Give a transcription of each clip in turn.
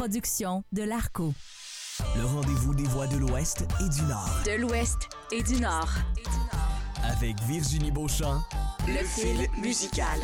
production de l'Arco. Le rendez-vous des voix de l'Ouest et du Nord. De l'Ouest et du Nord. Avec Virginie Beauchamp. Le fil musical.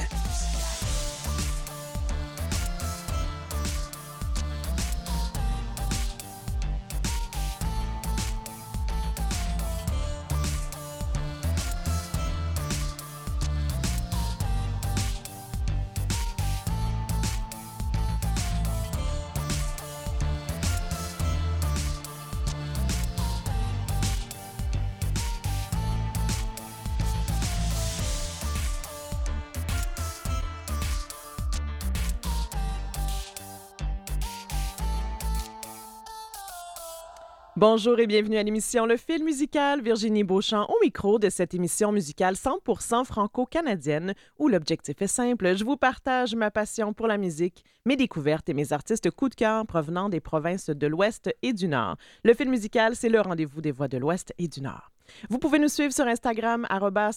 Bonjour et bienvenue à l'émission Le Fil musical. Virginie Beauchamp au micro de cette émission musicale 100% franco-canadienne où l'objectif est simple. Je vous partage ma passion pour la musique, mes découvertes et mes artistes coup de cœur provenant des provinces de l'Ouest et du Nord. Le Fil musical, c'est le rendez-vous des voix de l'Ouest et du Nord. Vous pouvez nous suivre sur Instagram,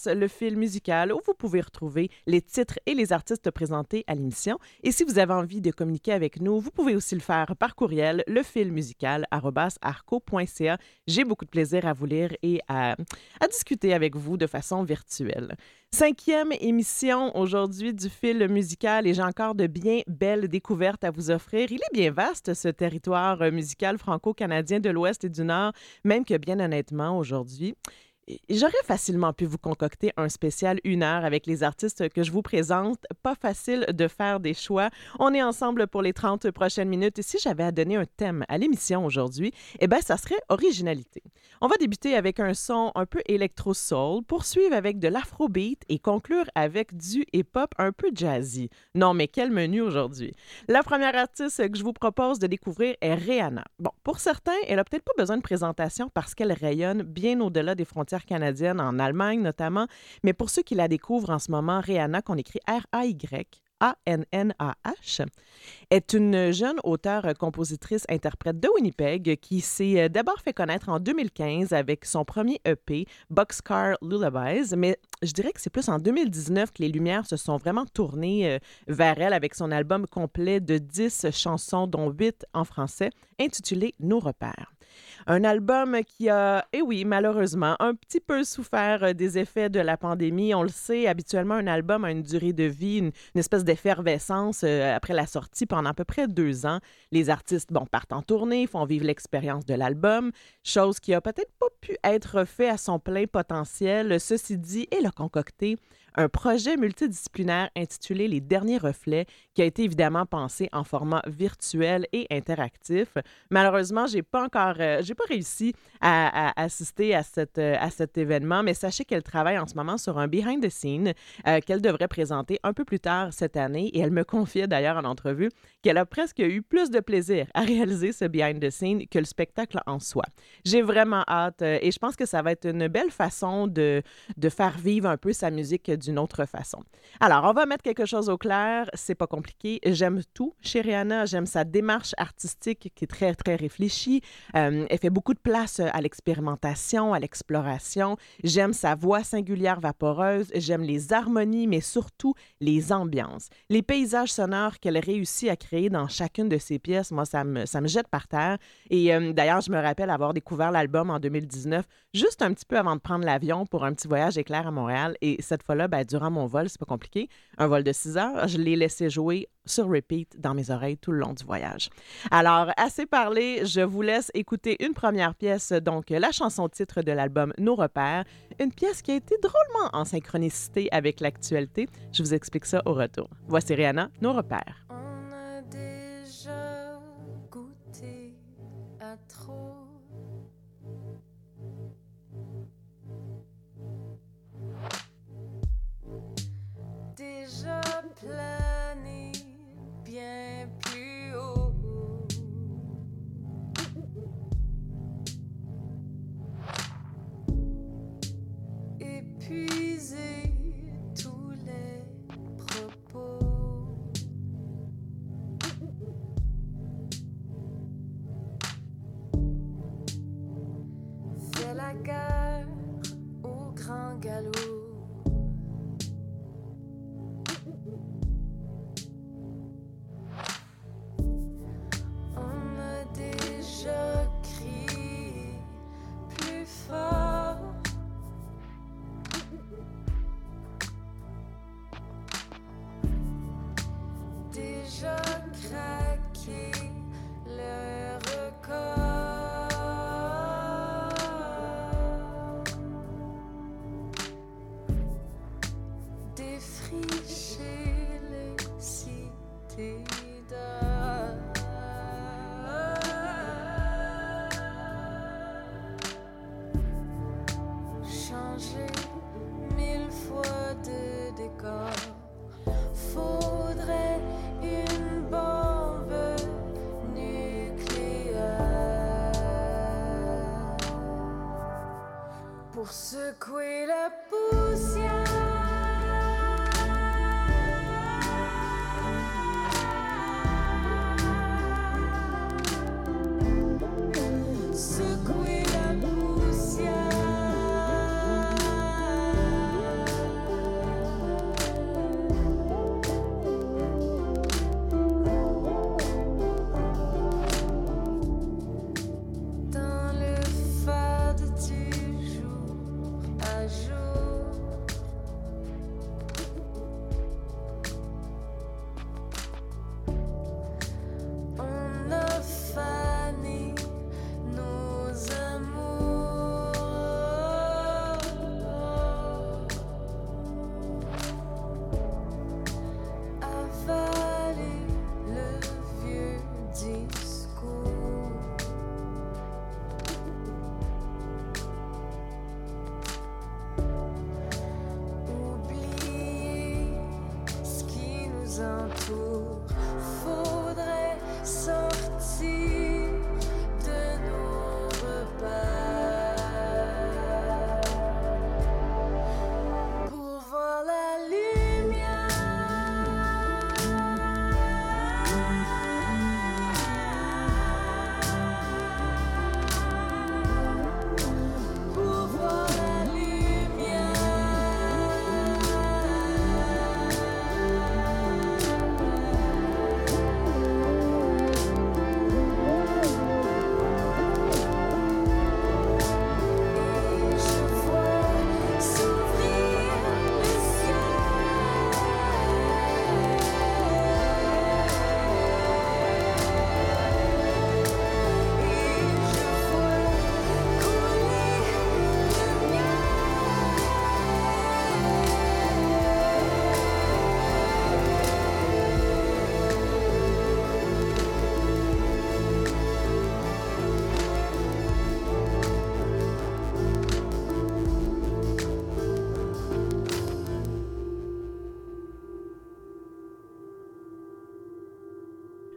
le fil musical, où vous pouvez retrouver les titres et les artistes présentés à l'émission. Et si vous avez envie de communiquer avec nous, vous pouvez aussi le faire par courriel, lefilmusical.arco.ca. J'ai beaucoup de plaisir à vous lire et à, à discuter avec vous de façon virtuelle. Cinquième émission aujourd'hui du fil musical et j'ai encore de bien belles découvertes à vous offrir. Il est bien vaste, ce territoire musical franco-canadien de l'Ouest et du Nord, même que bien honnêtement, aujourd'hui, J'aurais facilement pu vous concocter un spécial une heure avec les artistes que je vous présente. Pas facile de faire des choix. On est ensemble pour les 30 prochaines minutes et si j'avais à donner un thème à l'émission aujourd'hui, eh bien, ça serait originalité. On va débuter avec un son un peu électro-soul, poursuivre avec de l'afrobeat et conclure avec du hip-hop un peu jazzy. Non, mais quel menu aujourd'hui! La première artiste que je vous propose de découvrir est Rihanna. Bon, pour certains, elle a peut-être pas besoin de présentation parce qu'elle rayonne bien au-delà des frontières canadiennes, en Allemagne notamment, mais pour ceux qui la découvrent en ce moment, Rihanna, qu'on écrit R-A-Y, a-N-N-A-H, est une jeune auteure, compositrice, interprète de Winnipeg qui s'est euh, d'abord fait connaître en 2015 avec son premier EP, Boxcar Lullabies, mais je dirais que c'est plus en 2019 que les lumières se sont vraiment tournées euh, vers elle avec son album complet de 10 chansons, dont 8 en français, intitulé Nos repères. Un album qui a, et eh oui, malheureusement, un petit peu souffert euh, des effets de la pandémie. On le sait, habituellement, un album a une durée de vie, une, espèce d'effervescence euh, après la sortie pendant à peu près deux ans. Les artistes, bon, partent en tournée, font vivre l'expérience de l'album, chose qui a peut-être pas pu être fait à son plein potentiel. Ceci dit, elle a concocté un projet multidisciplinaire intitulé Les Derniers Reflets, qui a été évidemment pensé en format virtuel et interactif. Malheureusement, j'ai pas encore, euh, pas réussi à, assister à, cette, euh, à cet événement, mais sachez qu'elle travaille en ce moment sur un behind the scene euh, qu'elle devrait présenter un peu plus tard cette année. Et elle me confiait d'ailleurs en entrevue qu'elle a presque eu plus de plaisir à réaliser ce behind the scene que le spectacle en soi. J'ai vraiment hâte et je pense que ça va être une belle façon de, de faire vivre un peu sa musique d'une autre façon. Alors, on va mettre quelque chose au clair. C'est pas compliqué. J'aime tout chez Rihanna. J'aime sa démarche artistique qui est très, très réfléchie. Euh, elle fait beaucoup de place à l'expérimentation, à l'exploration. J'aime sa voix singulière vaporeuse. J'aime les harmonies, mais surtout les ambiances. Les paysages sonores qu'elle réussit à créer dans chacune de ses pièces, moi, ça me, ça me jette par terre. Et euh, d'ailleurs, je me rappelle avoir découvert l'album en 2019, juste un petit peu avant de prendre l'avion pour un petit voyage éclair à Montréal. Et cette fois-là, ben, durant mon vol, c'est pas compliqué, un vol de 6 heures, je l'ai laissé jouer sur repeat dans mes oreilles tout le long du voyage. Alors, assez parlé, je vous laisse écouter une première pièce, donc la chanson titre de l'album Nos repères, une pièce qui a été drôlement en synchronicité avec l'actualité. Je vous explique ça au retour. Voici Rihanna, Nos repères.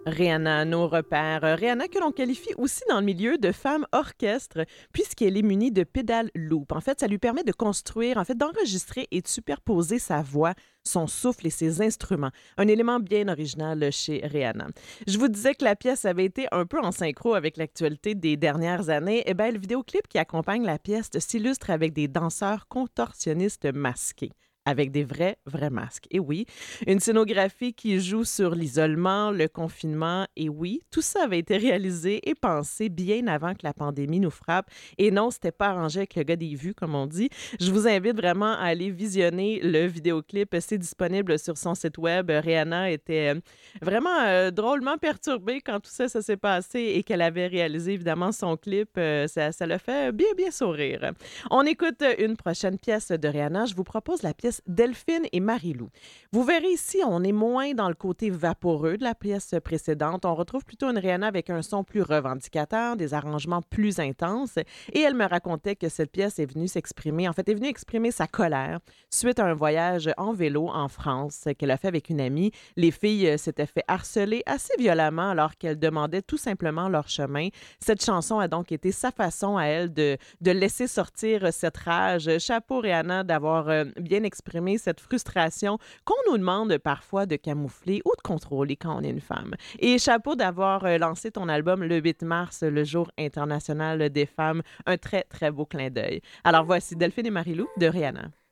Rihanna, nos repères. Euh, Rihanna que l'on qualifie aussi dans le milieu de femme orchestre puisqu'elle est munie de pédales loop. En fait, ça lui permet de construire, en fait, d'enregistrer et de superposer sa voix, son souffle et ses instruments. Un élément bien original chez Rihanna. Je vous disais que la pièce avait été un peu en synchro avec l'actualité des dernières années. Eh bien, le vidéoclip qui accompagne la pièce s'illustre avec des danseurs contorsionnistes masqués avec des vrais, vrais masques. Et oui, une scénographie qui joue sur l'isolement, le confinement. Et oui, tout ça avait été réalisé et pensé bien avant que la pandémie nous frappe. Et non, c'était pas arrangé avec le gars des vues, comme on dit. Je vous invite vraiment à aller visionner le vidéoclip. C'est disponible sur son site web. Rihanna était euh, vraiment euh, drôlement perturbée quand tout ça, ça s'est passé et qu'elle avait réalisé évidemment son clip. Euh, ça, ça l'a fait bien, bien sourire. On écoute une prochaine pièce de Rihanna. Je vous propose la pièce Delphine et Marie-Lou. Vous verrez ici, on est moins dans le côté vaporeux de la pièce précédente. On retrouve plutôt une Rihanna avec un son plus revendicateur, des arrangements plus intenses. Et elle me racontait que cette pièce est venue s'exprimer, en fait, est venue exprimer sa colère suite à un voyage en vélo en France qu'elle a fait avec une amie. Les filles euh, s'étaient fait harceler assez violemment alors qu'elles demandaient tout simplement leur chemin. Cette chanson a donc été sa façon à elle de, laisser sortir cette rage. Chapeau, Rihanna, d'avoir euh, bien exprimé cette frustration qu'on nous demande parfois de camoufler ou de contrôler quand on est une femme. Et chapeau d'avoir euh, lancé ton album le 8 mars, le jour international des femmes. Un très, très beau clin d'œil. Alors voici Delphine et Marilou de Rihanna.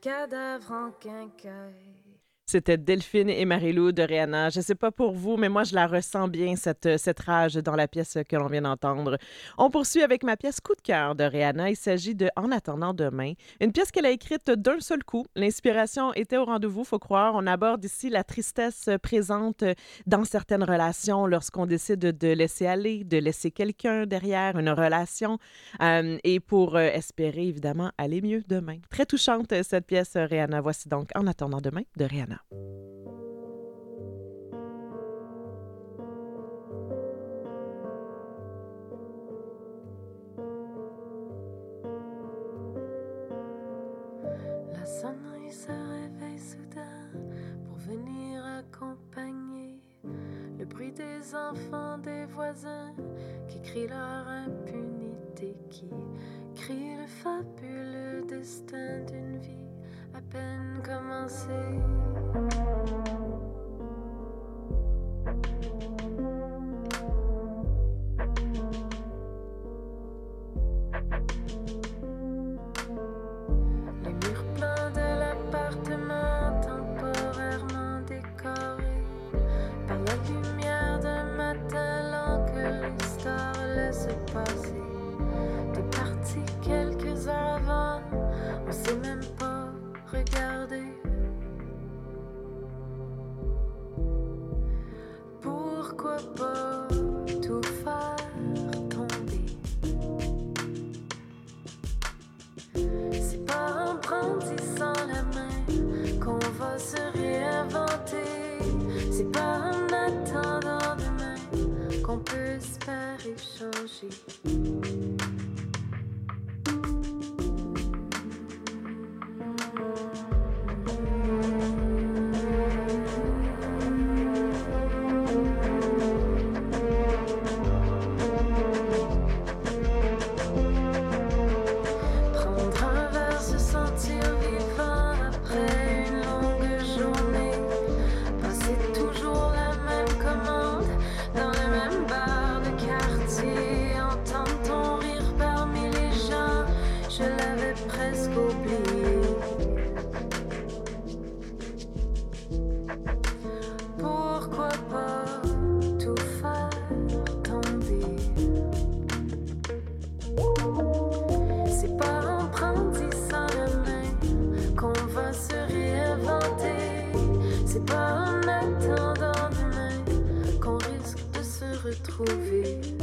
cadavre en quincaille. C'était Delphine et Marilou de Rihanna. Je ne sais pas pour vous, mais moi, je la ressens bien, cette, euh, cette rage dans la pièce que l'on vient d'entendre. On poursuit avec ma pièce Coup de cœur de Rihanna. Il s'agit de En attendant demain, une pièce qu'elle a écrite d'un seul coup. L'inspiration était au rendez-vous, faut croire. On aborde ici la tristesse présente dans certaines relations lorsqu'on décide de laisser aller, de laisser quelqu'un derrière une relation euh, et pour euh, espérer, évidemment, aller mieux demain. Très touchante, cette pièce, Rihanna. Voici donc En attendant demain de Rihanna. La sonnerie se réveille soudain pour venir accompagner le bruit des enfants des voisins qui crient leur impunité, qui crient le fabuleux destin d'une vie à peine commencé. Retrouver.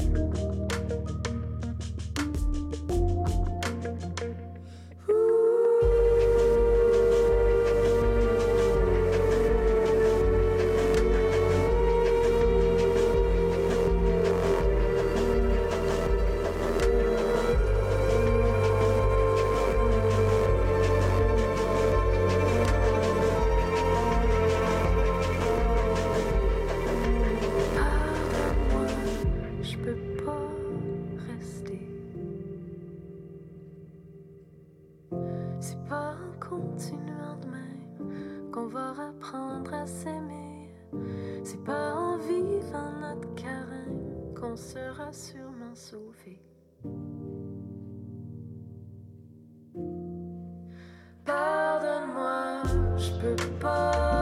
Je peux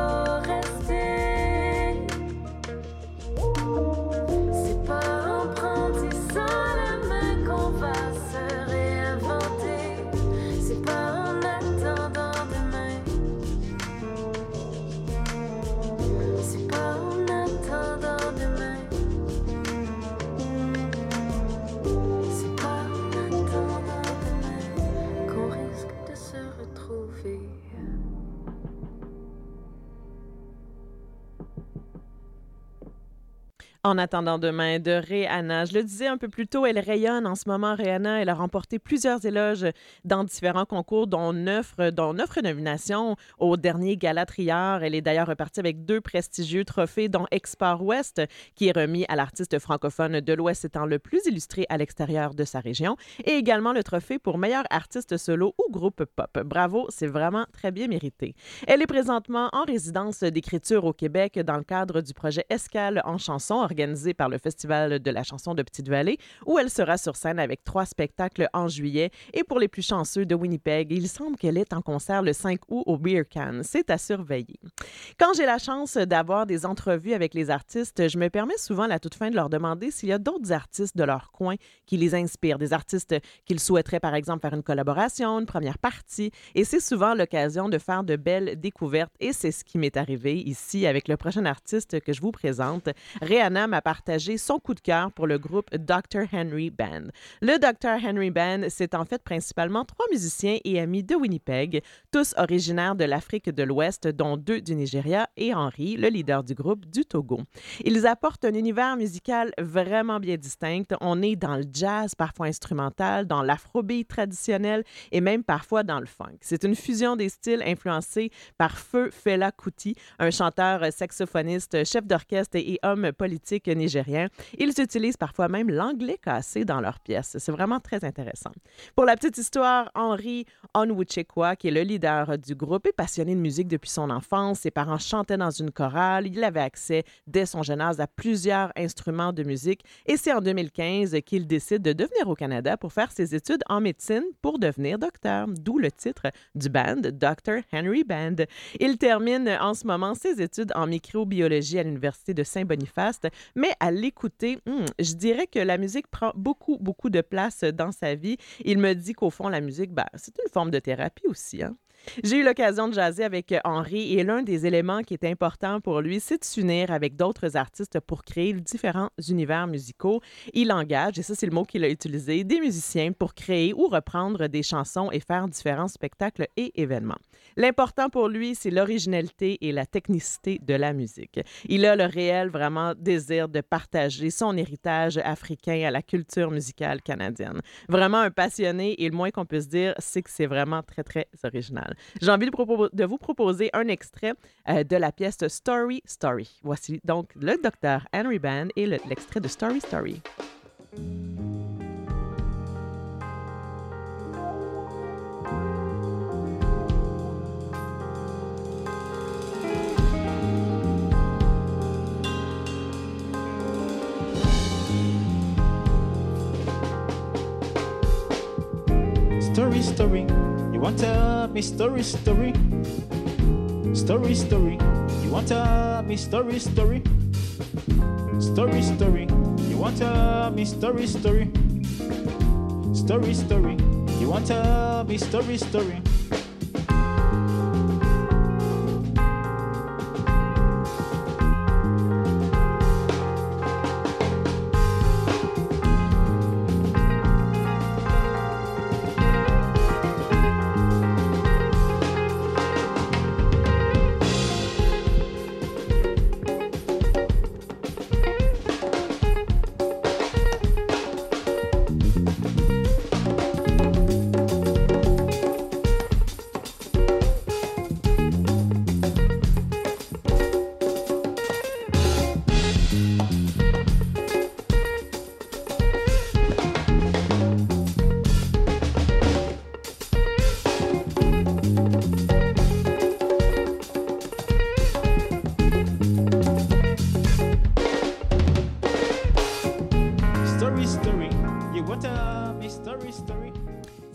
En attendant demain de Rihanna. Je le disais un peu plus tôt, elle rayonne en ce moment, Rihanna. Elle a remporté plusieurs éloges dans différents concours, dont neuf, dont neuf nominations au dernier Gala Triard. Elle est d'ailleurs repartie avec deux prestigieux trophées, dont Export West, qui est remis à l'artiste francophone de l'Ouest étant le plus illustré à l'extérieur de sa région, et également le trophée pour meilleur artiste solo ou groupe pop. Bravo, c'est vraiment très bien mérité. Elle est présentement en résidence d'écriture au Québec dans le cadre du projet Escale en chanson organisé par le Festival de la chanson de Petite-Vallée, où elle sera sur scène avec trois spectacles en juillet. Et pour les plus chanceux de Winnipeg, il semble qu'elle est en concert le 5 août au Beer Can. C'est à surveiller. Quand j'ai la chance d'avoir des entrevues avec les artistes, je me permets souvent à la toute fin de leur demander s'il y a d'autres artistes de leur coin qui les inspirent, des artistes qu'ils souhaiteraient par exemple faire une collaboration, une première partie. Et c'est souvent l'occasion de faire de belles découvertes. Et c'est ce qui m'est arrivé ici avec le prochain artiste que je vous présente. Rihanna m'a partagé son coup de cœur pour le groupe Dr. Henry Band. Le Dr. Henry Band, c'est en fait principalement trois musiciens et amis de Winnipeg, tous originaires de l'Afrique de l'Ouest, dont deux du Nigeria et Henry, le leader du groupe, du Togo. Ils apportent un univers musical vraiment bien distinct. On est dans le jazz, parfois instrumental, dans l'afrobeat traditionnel et même parfois dans le funk. C'est une fusion des styles influencés par Feu Fela Kuti, un chanteur saxophoniste, chef d'orchestre et homme politique nigérien. Ils utilisent parfois même l'anglais cassé dans leurs pièces. C'est vraiment très intéressant. Pour la petite histoire, Henry Onwuchekwa, qui est le leader du groupe, est passionné de musique depuis son enfance. Ses parents chantaient dans une chorale. Il avait accès dès son jeune âge à plusieurs instruments de musique. Et c'est en 2015 qu'il décide de devenir au Canada pour faire ses études en médecine pour devenir docteur, d'où le titre du band, Dr. Henry Band. Il termine en ce moment ses études en microbiologie à l'Université de Saint-Boniface, mais à l'écouter, hmm, je dirais que la musique prend beaucoup, beaucoup de place dans sa vie. Il me dit qu'au fond, la musique, ben, c'est une forme de thérapie aussi. Hein? J'ai eu l'occasion de jaser avec Henri et l'un des éléments qui est important pour lui, c'est de s'unir avec d'autres artistes pour créer différents univers musicaux. Il engage, et ça c'est le mot qu'il a utilisé, des musiciens pour créer ou reprendre des chansons et faire différents spectacles et événements. L'important pour lui, c'est l'originalité et la technicité de la musique. Il a le réel vraiment désir de partager son héritage africain à la culture musicale canadienne. Vraiment un passionné et le moins qu'on puisse dire, c'est que c'est vraiment très, très original. J'ai envie de, vous proposer un extrait euh, de la pièce Story Story. Voici donc le docteur Henry Band et le- l'extrait de Story Story. Story, story. Want tell me story, story. Story, story. You want tell me story, story. Story, story. You want tell me story, story. Story, story. You want tell me story, story.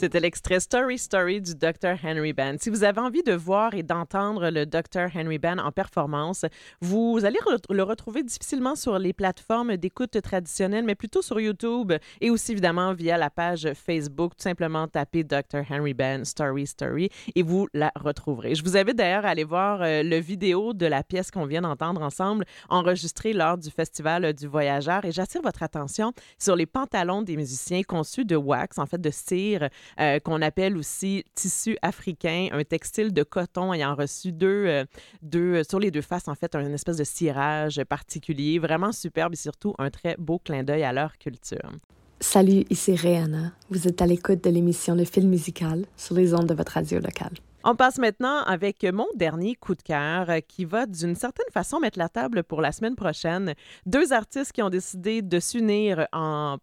C'était l'extrait Story Story du Dr. Henry Band. Si vous avez envie de voir et d'entendre le Dr. Henry Band en performance, vous allez le retrouver difficilement sur les plateformes d'écoute traditionnelles, mais plutôt sur YouTube et aussi évidemment via la page Facebook. Tout simplement taper Dr. Henry Band Story Story et vous la retrouverez. Je vous invite d'ailleurs à aller voir euh, le vidéo de la pièce qu'on vient d'entendre ensemble, enregistrée lors du Festival du Voyageur. Et j'attire votre attention sur les pantalons des musiciens conçus de wax, en fait de cire, euh, qu'on appelle aussi tissu africain, un textile de coton ayant reçu deux, euh, deux, euh, sur les deux faces, en fait, un espèce de cirage particulier, vraiment superbe et surtout un très beau clin d'œil à leur culture. Salut, ici Rihanna. Vous êtes à l'écoute de l'émission Le Film Musical sur les ondes de votre radio locale. On passe maintenant avec mon dernier coup de cœur euh, qui va d'une certaine façon mettre la table pour la semaine prochaine. Deux artistes qui ont décidé de s'unir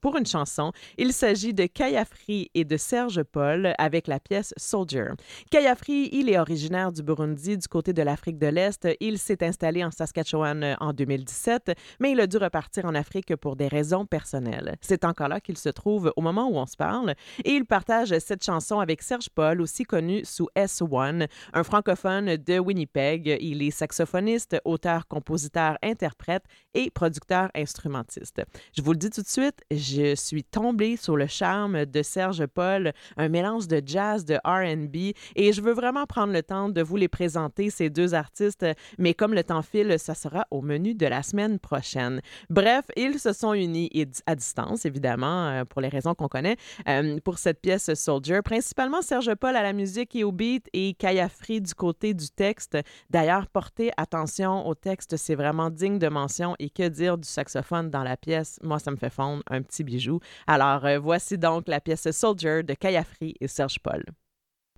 pour une chanson. Il s'agit de Kayafri et de Serge Paul avec la pièce Soldier. Kayafri, il est originaire du Burundi, du côté de l'Afrique de l'Est. Il s'est installé en Saskatchewan euh, en 2017, mais il a dû repartir en Afrique pour des raisons personnelles. C'est encore là qu'il se trouve au moment où on se parle et il partage cette chanson avec Serge Paul, aussi connu sous S1, un francophone de Winnipeg. Il est saxophoniste, auteur, compositeur, interprète et producteur instrumentiste. Je vous le dis tout de suite, je suis tombée sur le charme de Serge Paul, un mélange de jazz, de R&B, et je veux vraiment prendre le temps de vous les présenter, ces deux artistes, mais comme le temps file, ça sera au menu de la semaine prochaine. Bref, ils se sont unis à distance, évidemment, euh, pour les raisons qu'on connaît, euh, pour cette pièce Soldier, principalement Serge Paul à la musique et au beat et Kayafri du côté du texte. D'ailleurs, portez attention au texte, c'est vraiment digne de mention et que dire du saxophone dans la pièce, moi ça me fait fondre un petit bijou. Alors euh, voici donc la pièce Soldier de Kayafri et Serge Paul.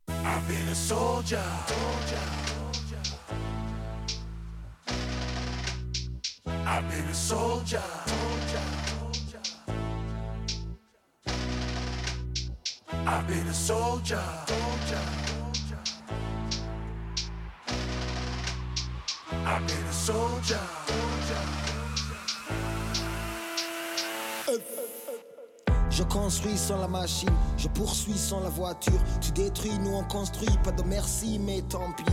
I've been a soldier. I've been a soldier. I've been a soldier. I've a soldier. Je construis sans la machine, je poursuis sans la voiture. Tu détruis, nous on construit, pas de merci, mais tant pis.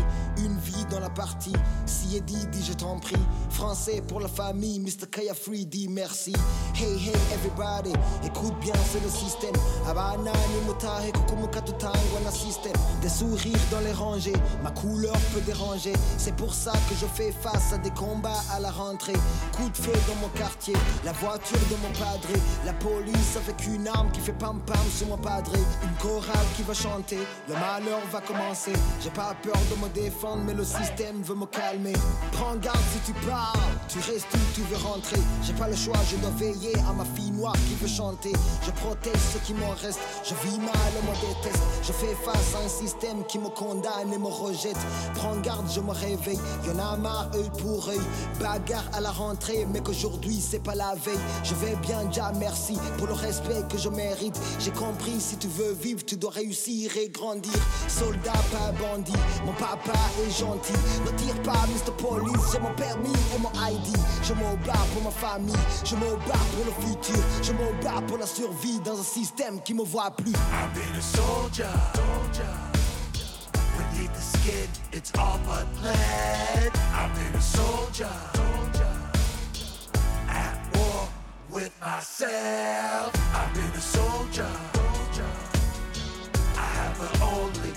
Une vie dans la partie, si est dit, dit je t'en prie. Français pour la famille, Mr. Kaya Free dit merci. Hey hey everybody, écoute bien, c'est le système. Abana système. Des sourires dans les rangées, ma couleur peut déranger. C'est pour ça que je fais face à des combats à la rentrée. Coup de feu dans mon quartier, la voiture de mon padré, la police avec une arme qui fait pam pam sur mon padré. Une chorale qui va chanter, le malheur va commencer. J'ai pas peur de me défendre, mais le système veut me calmer. Prends garde si tu parles, tu restes où tu veux rentrer. J'ai pas le choix, je dois veiller à ma fille noire qui veut chanter. Je protège ce qui m'en reste, je vis mal, on me déteste. Je fais face à un système qui me condamne et me rejette. Prends garde, je me réveille, y'en a marre, œil pour œil. Bagarre à la rentrée, mais qu'aujourd'hui c'est pas la veille. Je vais bien, déjà merci pour le respect que je mérite. J'ai compris, si tu veux vivre, tu dois réussir et grandir. Soldat, pas bandit, mon papa est gentil. Ne tire pas, Mr. Police, j'ai mon permis et mon ID. Je bats pour ma famille, je bats pour le futur. Je bats pour la survie dans un système qui me voit plus. I've been a soldier. Beneath the skin, it's all but lead. I've been a soldier. At war with myself. I've been a soldier. I have but only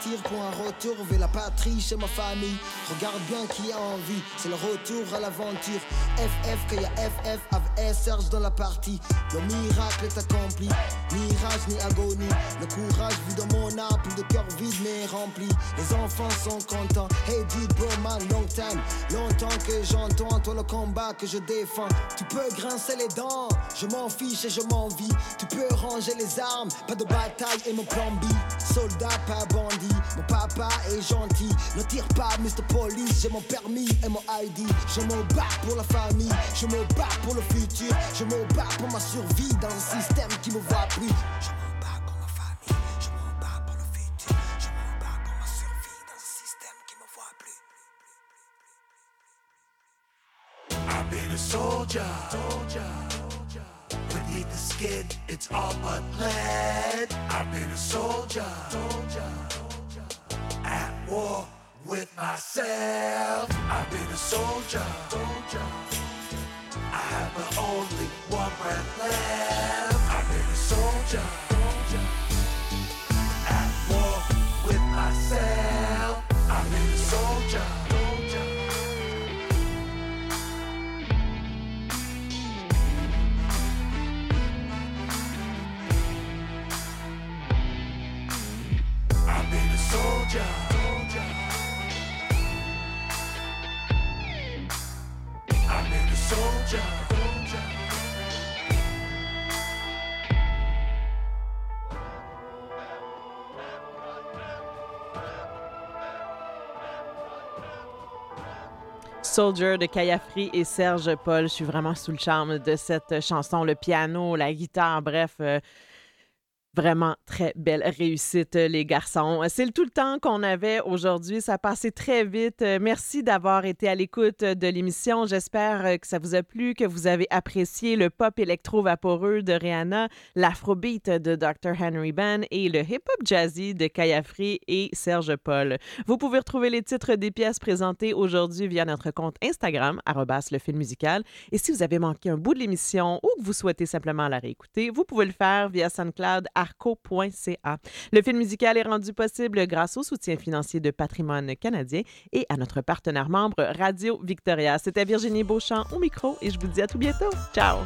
Pour un retour vers la patrie chez ma famille. Regarde bien qui a envie, c'est le retour à l'aventure. FF, qu'il y a FF avec Serge dans la partie. Le miracle est accompli, mirage ni agonie. Le courage vu dans mon âme, plus de cœur vide mais rempli. Les enfants sont contents, hey dude bro man, long time. Longtemps que j'entends toi le combat que je défends. Tu peux grincer les dents, je m'en fiche et je m'envie. Tu peux ranger les armes, pas de bataille et mon plan B. Soldat, pas bandit, mon papa est gentil, ne tire pas, Mr. Police. J'ai mon permis et mon ID. Je me bats pour la famille, je me bats pour le futur. Je me bats pour ma survie dans un système qui me voit plus. Je me bats pour ma famille, je me bats pour le futur. Je me bats pour ma survie dans un système qui me voit plus. I've been a soldier, soldier. Beneath the skin, it's all but lead. I've been a soldier, soldier. War with myself. I've been a soldier. I have but only one breath left. I've been a soldier. Soldier. De Kayafri et Serge Paul. Je suis vraiment sous le charme de cette chanson. Le piano, la guitare, bref. euh, Vraiment très belle réussite, euh, les garçons. C'est le tout le temps qu'on avait aujourd'hui. Ça a passé très vite. Euh, Merci d'avoir été à l'écoute de l'émission. J'espère euh, que ça vous a plu, que vous avez apprécié le pop électro-vaporeux de Rihanna, l'afrobeat de Dr. Henry Ben et le hip-hop jazzy de Kayafri et Serge Paul. Vous pouvez retrouver les titres des pièces présentées aujourd'hui via notre compte Instagram, le film musical. Et si vous avez manqué un bout de l'émission ou que vous souhaitez simplement la réécouter, vous pouvez le faire via SoundCloud Le film musical est rendu possible grâce au soutien financier de Patrimoine canadien et à notre partenaire membre Radio Victoria. C'était Virginie Beauchamp au micro et je vous dis à tout bientôt. Ciao!